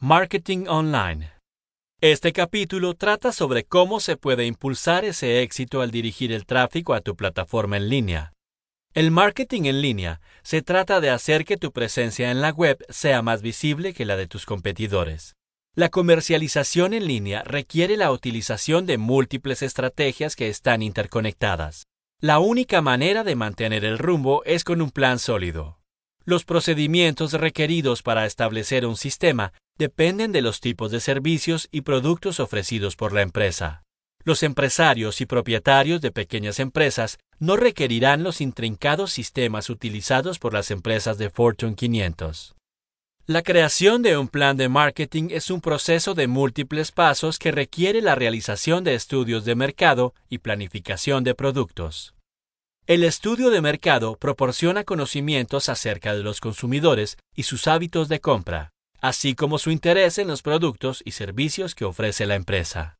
Marketing Online. Este capítulo trata sobre cómo se puede impulsar ese éxito al dirigir el tráfico a tu plataforma en línea. El marketing en línea se trata de hacer que tu presencia en la web sea más visible que la de tus competidores. La comercialización en línea requiere la utilización de múltiples estrategias que están interconectadas. La única manera de mantener el rumbo es con un plan sólido. Los procedimientos requeridos para establecer un sistema dependen de los tipos de servicios y productos ofrecidos por la empresa. Los empresarios y propietarios de pequeñas empresas no requerirán los intrincados sistemas utilizados por las empresas de Fortune 500. La creación de un plan de marketing es un proceso de múltiples pasos que requiere la realización de estudios de mercado y planificación de productos. El estudio de mercado proporciona conocimientos acerca de los consumidores y sus hábitos de compra, así como su interés en los productos y servicios que ofrece la empresa.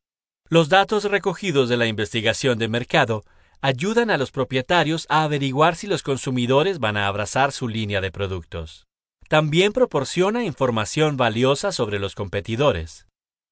Los datos recogidos de la investigación de mercado ayudan a los propietarios a averiguar si los consumidores van a abrazar su línea de productos. También proporciona información valiosa sobre los competidores.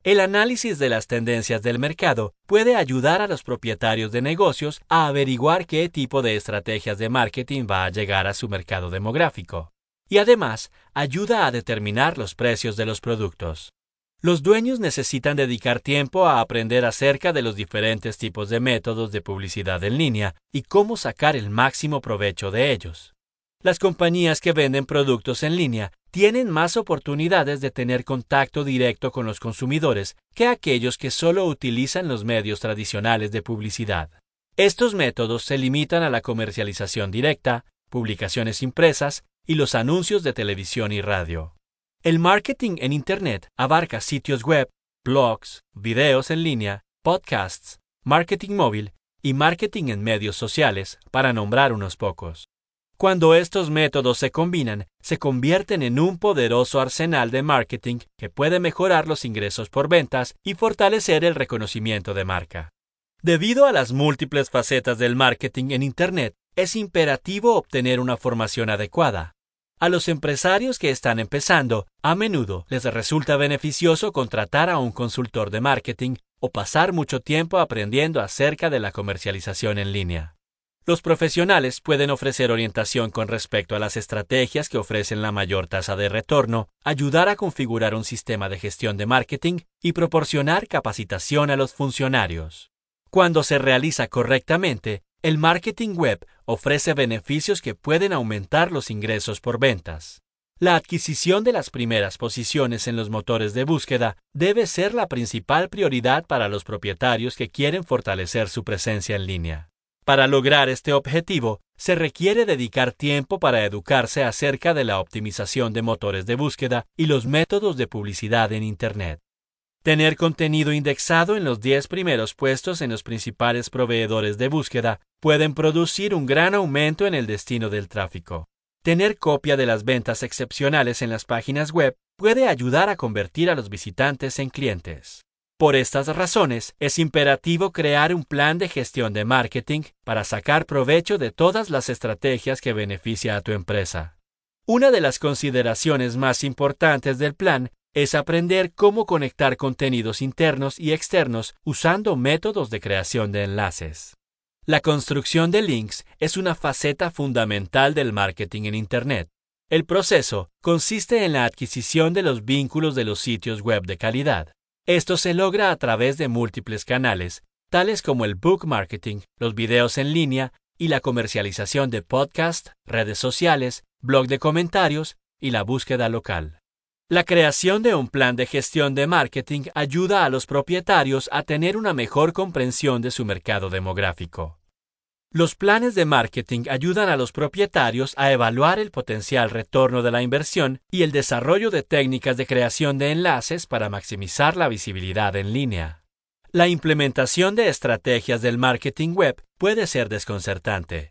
El análisis de las tendencias del mercado puede ayudar a los propietarios de negocios a averiguar qué tipo de estrategias de marketing va a llegar a su mercado demográfico. Y además ayuda a determinar los precios de los productos. Los dueños necesitan dedicar tiempo a aprender acerca de los diferentes tipos de métodos de publicidad en línea y cómo sacar el máximo provecho de ellos. Las compañías que venden productos en línea tienen más oportunidades de tener contacto directo con los consumidores que aquellos que solo utilizan los medios tradicionales de publicidad. Estos métodos se limitan a la comercialización directa, publicaciones impresas y los anuncios de televisión y radio. El marketing en Internet abarca sitios web, blogs, videos en línea, podcasts, marketing móvil y marketing en medios sociales, para nombrar unos pocos. Cuando estos métodos se combinan, se convierten en un poderoso arsenal de marketing que puede mejorar los ingresos por ventas y fortalecer el reconocimiento de marca. Debido a las múltiples facetas del marketing en Internet, es imperativo obtener una formación adecuada. A los empresarios que están empezando, a menudo les resulta beneficioso contratar a un consultor de marketing o pasar mucho tiempo aprendiendo acerca de la comercialización en línea. Los profesionales pueden ofrecer orientación con respecto a las estrategias que ofrecen la mayor tasa de retorno, ayudar a configurar un sistema de gestión de marketing y proporcionar capacitación a los funcionarios. Cuando se realiza correctamente, el marketing web ofrece beneficios que pueden aumentar los ingresos por ventas. La adquisición de las primeras posiciones en los motores de búsqueda debe ser la principal prioridad para los propietarios que quieren fortalecer su presencia en línea. Para lograr este objetivo, se requiere dedicar tiempo para educarse acerca de la optimización de motores de búsqueda y los métodos de publicidad en Internet. Tener contenido indexado en los 10 primeros puestos en los principales proveedores de búsqueda pueden producir un gran aumento en el destino del tráfico. Tener copia de las ventas excepcionales en las páginas web puede ayudar a convertir a los visitantes en clientes. Por estas razones, es imperativo crear un plan de gestión de marketing para sacar provecho de todas las estrategias que beneficia a tu empresa. Una de las consideraciones más importantes del plan es aprender cómo conectar contenidos internos y externos usando métodos de creación de enlaces. La construcción de links es una faceta fundamental del marketing en Internet. El proceso consiste en la adquisición de los vínculos de los sitios web de calidad. Esto se logra a través de múltiples canales, tales como el book marketing, los videos en línea y la comercialización de podcast, redes sociales, blog de comentarios y la búsqueda local. La creación de un plan de gestión de marketing ayuda a los propietarios a tener una mejor comprensión de su mercado demográfico. Los planes de marketing ayudan a los propietarios a evaluar el potencial retorno de la inversión y el desarrollo de técnicas de creación de enlaces para maximizar la visibilidad en línea. La implementación de estrategias del marketing web puede ser desconcertante.